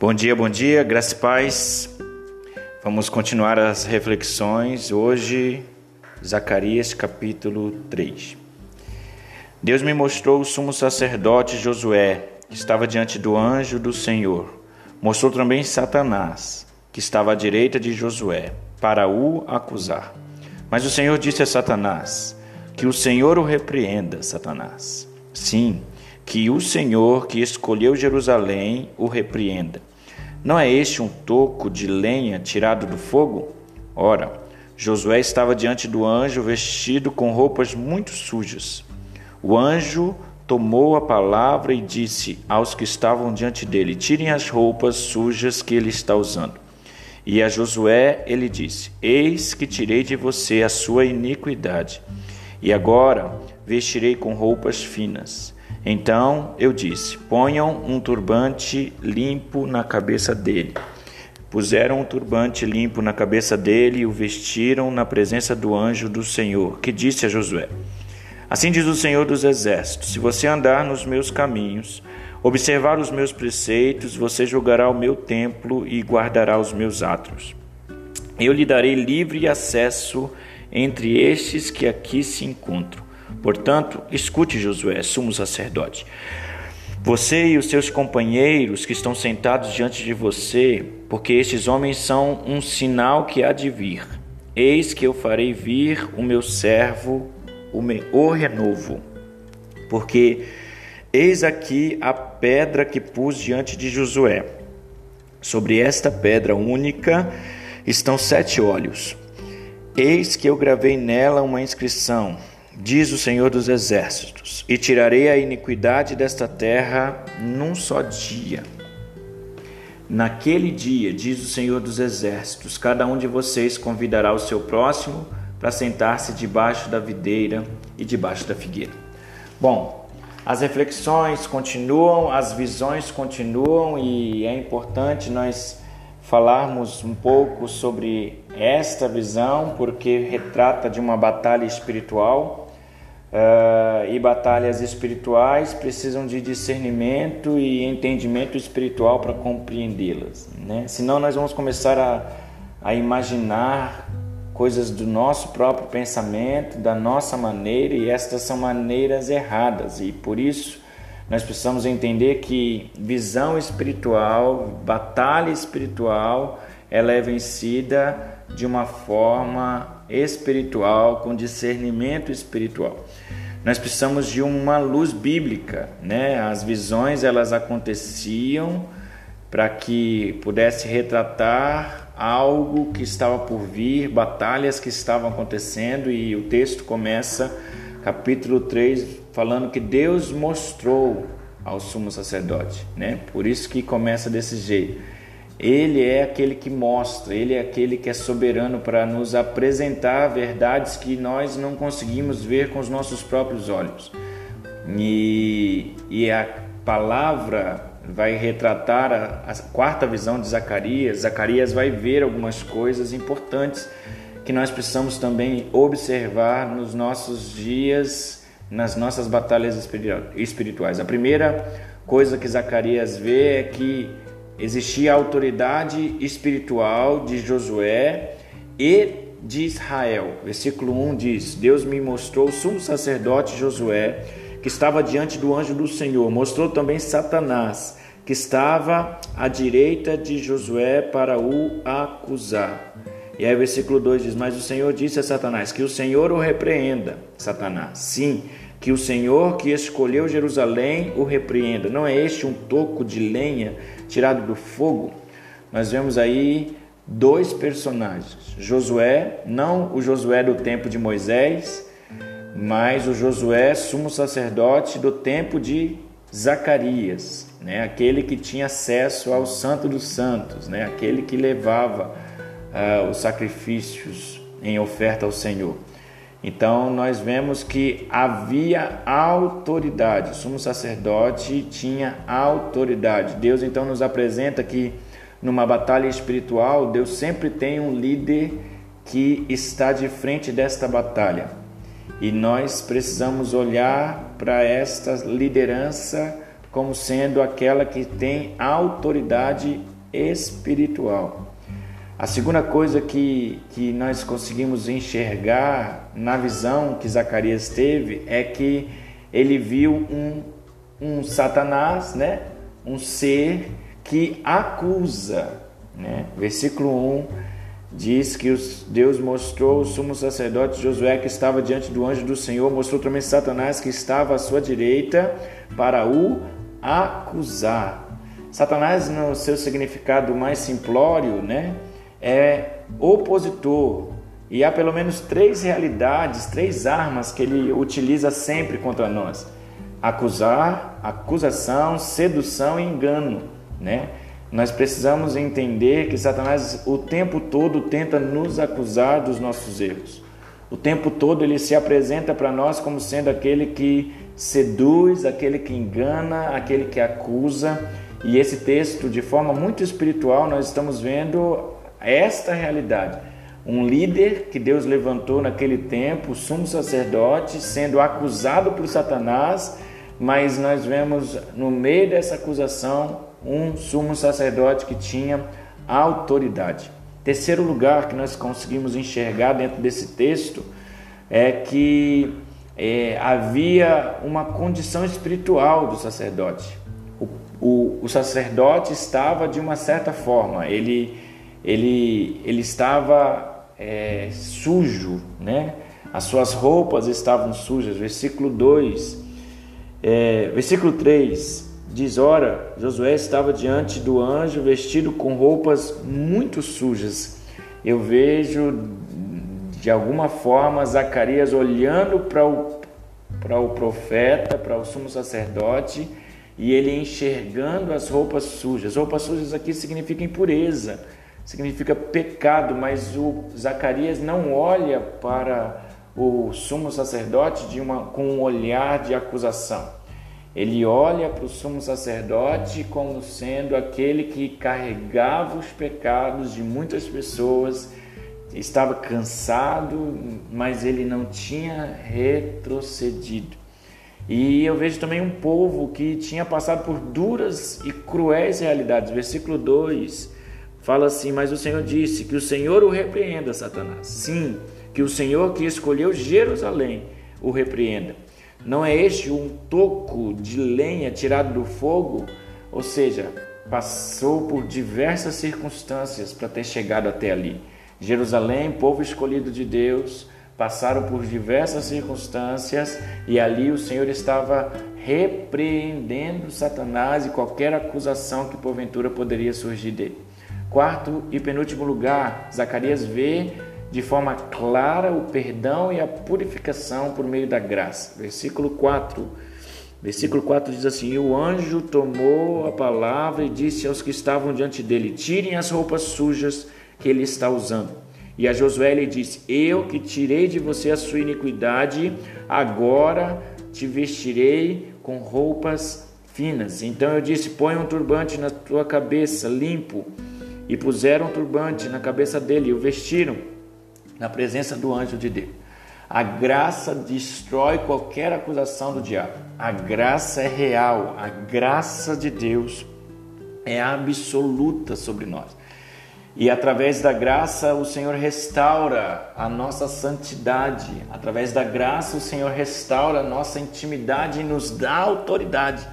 Bom dia, bom dia, graça e paz. Vamos continuar as reflexões. Hoje, Zacarias capítulo 3. Deus me mostrou o sumo sacerdote Josué, que estava diante do anjo do Senhor. Mostrou também Satanás, que estava à direita de Josué, para o acusar. Mas o Senhor disse a Satanás: Que o Senhor o repreenda, Satanás. Sim, que o Senhor que escolheu Jerusalém o repreenda. Não é este um toco de lenha tirado do fogo? Ora, Josué estava diante do anjo vestido com roupas muito sujas. O anjo tomou a palavra e disse aos que estavam diante dele: Tirem as roupas sujas que ele está usando. E a Josué ele disse: Eis que tirei de você a sua iniquidade, e agora vestirei com roupas finas. Então eu disse: Ponham um turbante limpo na cabeça dele. Puseram um turbante limpo na cabeça dele e o vestiram na presença do anjo do Senhor, que disse a Josué: Assim diz o Senhor dos Exércitos: Se você andar nos meus caminhos, observar os meus preceitos, você julgará o meu templo e guardará os meus atos. Eu lhe darei livre acesso entre estes que aqui se encontram Portanto, escute Josué, sumo sacerdote. Você e os seus companheiros que estão sentados diante de você, porque estes homens são um sinal que há de vir. Eis que eu farei vir o meu servo, o, me, o renovo. Porque eis aqui a pedra que pus diante de Josué. Sobre esta pedra única estão sete olhos. Eis que eu gravei nela uma inscrição diz o Senhor dos Exércitos, e tirarei a iniquidade desta terra num só dia. Naquele dia, diz o Senhor dos Exércitos, cada um de vocês convidará o seu próximo para sentar-se debaixo da videira e debaixo da figueira. Bom, as reflexões continuam, as visões continuam e é importante nós falarmos um pouco sobre esta visão, porque retrata de uma batalha espiritual Uh, e batalhas espirituais precisam de discernimento e entendimento espiritual para compreendê-las. Né? Senão, nós vamos começar a, a imaginar coisas do nosso próprio pensamento, da nossa maneira, e estas são maneiras erradas, e por isso nós precisamos entender que visão espiritual, batalha espiritual, ela é vencida de uma forma espiritual, com discernimento espiritual. Nós precisamos de uma luz bíblica, né? As visões elas aconteciam para que pudesse retratar algo que estava por vir, batalhas que estavam acontecendo e o texto começa capítulo 3 falando que Deus mostrou ao sumo sacerdote, né? Por isso que começa desse jeito ele é aquele que mostra, ele é aquele que é soberano para nos apresentar verdades que nós não conseguimos ver com os nossos próprios olhos. E, e a palavra vai retratar a, a quarta visão de Zacarias. Zacarias vai ver algumas coisas importantes que nós precisamos também observar nos nossos dias, nas nossas batalhas espirituais. A primeira coisa que Zacarias vê é que existia a autoridade espiritual de Josué e de Israel. Versículo 1 diz: Deus me mostrou o sumo sacerdote Josué, que estava diante do anjo do Senhor. Mostrou também Satanás, que estava à direita de Josué para o acusar. E aí, versículo 2 diz: Mas o Senhor disse a Satanás: Que o Senhor o repreenda, Satanás. Sim, que o Senhor que escolheu Jerusalém o repreenda. Não é este um toco de lenha tirado do fogo? Nós vemos aí dois personagens: Josué, não o Josué do tempo de Moisés, mas o Josué, sumo sacerdote do tempo de Zacarias, né? aquele que tinha acesso ao Santo dos Santos, né? aquele que levava uh, os sacrifícios em oferta ao Senhor. Então nós vemos que havia autoridade, o sumo sacerdote tinha autoridade. Deus então nos apresenta que numa batalha espiritual, Deus sempre tem um líder que está de frente desta batalha. E nós precisamos olhar para esta liderança como sendo aquela que tem autoridade espiritual. A segunda coisa que, que nós conseguimos enxergar na visão que Zacarias teve é que ele viu um, um Satanás, né? um ser que acusa. Né? Versículo 1 diz que Deus mostrou o sumo sacerdote Josué que estava diante do anjo do Senhor, mostrou também Satanás que estava à sua direita para o acusar. Satanás, no seu significado mais simplório, né, é opositor. E há pelo menos três realidades, três armas que ele utiliza sempre contra nós: acusar, acusação, sedução e engano, né? Nós precisamos entender que Satanás o tempo todo tenta nos acusar dos nossos erros. O tempo todo ele se apresenta para nós como sendo aquele que seduz, aquele que engana, aquele que acusa. E esse texto, de forma muito espiritual, nós estamos vendo esta realidade. Um líder que Deus levantou naquele tempo, sumo sacerdote, sendo acusado por Satanás, mas nós vemos no meio dessa acusação um sumo sacerdote que tinha autoridade. Terceiro lugar que nós conseguimos enxergar dentro desse texto é que é, havia uma condição espiritual do sacerdote. O, o, o, sacerdote estava de uma certa forma, ele, ele, ele estava é, sujo, né? as suas roupas estavam sujas. Versículo 2, é, versículo 3 Diz: Ora, Josué estava diante do anjo vestido com roupas muito sujas. Eu vejo de alguma forma Zacarias olhando para o, o profeta, para o sumo sacerdote, e ele enxergando as roupas sujas. Roupas sujas aqui significa impureza, significa pecado, mas o Zacarias não olha para o sumo sacerdote de uma, com um olhar de acusação. Ele olha para o sumo sacerdote como sendo aquele que carregava os pecados de muitas pessoas, estava cansado, mas ele não tinha retrocedido. E eu vejo também um povo que tinha passado por duras e cruéis realidades. Versículo 2 fala assim: Mas o Senhor disse que o Senhor o repreenda, Satanás. Sim, que o Senhor que escolheu Jerusalém o repreenda. Não é este um toco de lenha tirado do fogo? Ou seja, passou por diversas circunstâncias para ter chegado até ali. Jerusalém, povo escolhido de Deus, passaram por diversas circunstâncias e ali o Senhor estava repreendendo Satanás e qualquer acusação que porventura poderia surgir dele. Quarto e penúltimo lugar, Zacarias vê de forma clara o perdão e a purificação por meio da graça. Versículo 4. Versículo 4 diz assim: E o anjo tomou a palavra e disse aos que estavam diante dele: Tirem as roupas sujas que ele está usando. E a Josué lhe disse: Eu que tirei de você a sua iniquidade, agora te vestirei com roupas finas. Então eu disse: Põe um turbante na tua cabeça, limpo. E puseram um turbante na cabeça dele e o vestiram na presença do anjo de Deus. A graça destrói qualquer acusação do diabo. A graça é real, a graça de Deus é absoluta sobre nós. E através da graça o Senhor restaura a nossa santidade. Através da graça o Senhor restaura a nossa intimidade e nos dá autoridade.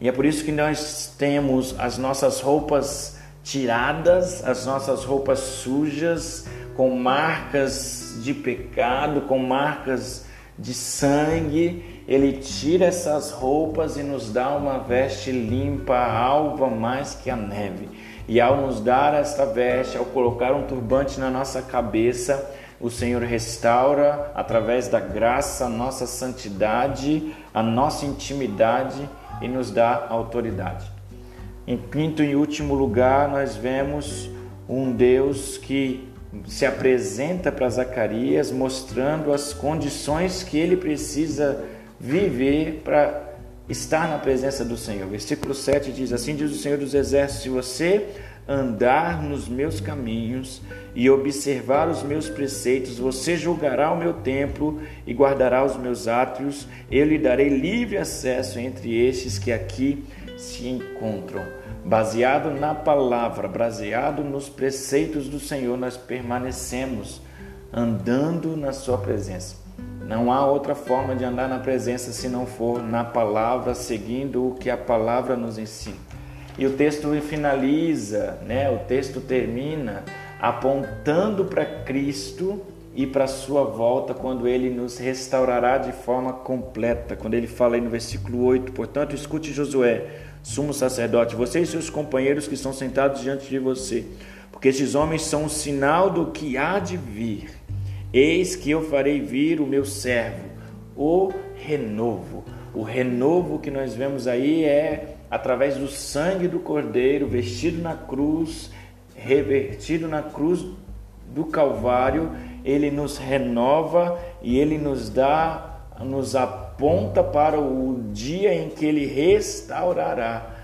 E é por isso que nós temos as nossas roupas tiradas, as nossas roupas sujas, com marcas de pecado, com marcas de sangue, ele tira essas roupas e nos dá uma veste limpa, alva mais que a neve. E ao nos dar esta veste, ao colocar um turbante na nossa cabeça, o Senhor restaura através da graça a nossa santidade, a nossa intimidade e nos dá autoridade. Em quinto e último lugar, nós vemos um Deus que se apresenta para Zacarias mostrando as condições que ele precisa viver para estar na presença do Senhor. Versículo 7 diz: Assim diz o Senhor dos Exércitos: Se você andar nos meus caminhos e observar os meus preceitos, você julgará o meu templo e guardará os meus átrios. Eu lhe darei livre acesso entre estes que aqui se encontram. Baseado na palavra, baseado nos preceitos do Senhor, nós permanecemos andando na Sua presença. Não há outra forma de andar na presença se não for na palavra, seguindo o que a palavra nos ensina. E o texto finaliza, né? O texto termina apontando para Cristo e para sua volta quando ele nos restaurará de forma completa. Quando ele fala aí no versículo 8, portanto, escute Josué, sumo sacerdote, você e seus companheiros que estão sentados diante de você, porque estes homens são um sinal do que há de vir. Eis que eu farei vir o meu servo, o renovo. O renovo que nós vemos aí é através do sangue do Cordeiro, vestido na cruz, revertido na cruz do Calvário, ele nos renova e ele nos dá, nos aponta para o dia em que ele restaurará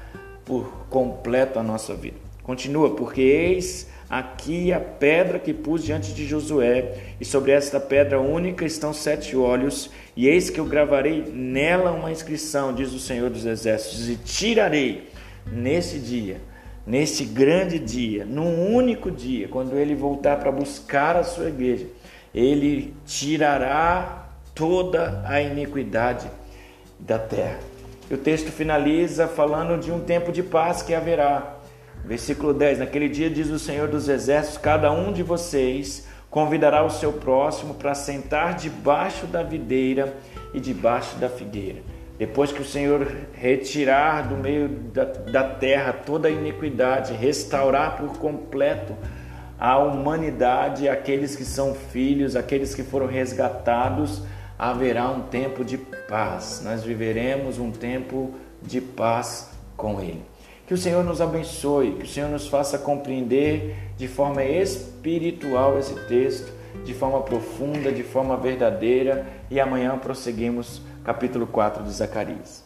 por completo a nossa vida. Continua, porque eis aqui a pedra que pus diante de Josué, e sobre esta pedra única estão sete olhos, e eis que eu gravarei nela uma inscrição, diz o Senhor dos Exércitos, e tirarei nesse dia, nesse grande dia, num único dia, quando ele voltar para buscar a sua igreja, ele tirará toda a iniquidade da terra. E o texto finaliza falando de um tempo de paz que haverá. Versículo 10: Naquele dia, diz o Senhor dos Exércitos: Cada um de vocês convidará o seu próximo para sentar debaixo da videira e debaixo da figueira. Depois que o Senhor retirar do meio da, da terra toda a iniquidade, restaurar por completo a humanidade, aqueles que são filhos, aqueles que foram resgatados, haverá um tempo de paz. Nós viveremos um tempo de paz com Ele. Que o Senhor nos abençoe, que o Senhor nos faça compreender de forma espiritual esse texto, de forma profunda, de forma verdadeira. E amanhã prosseguimos capítulo 4 de Zacarias.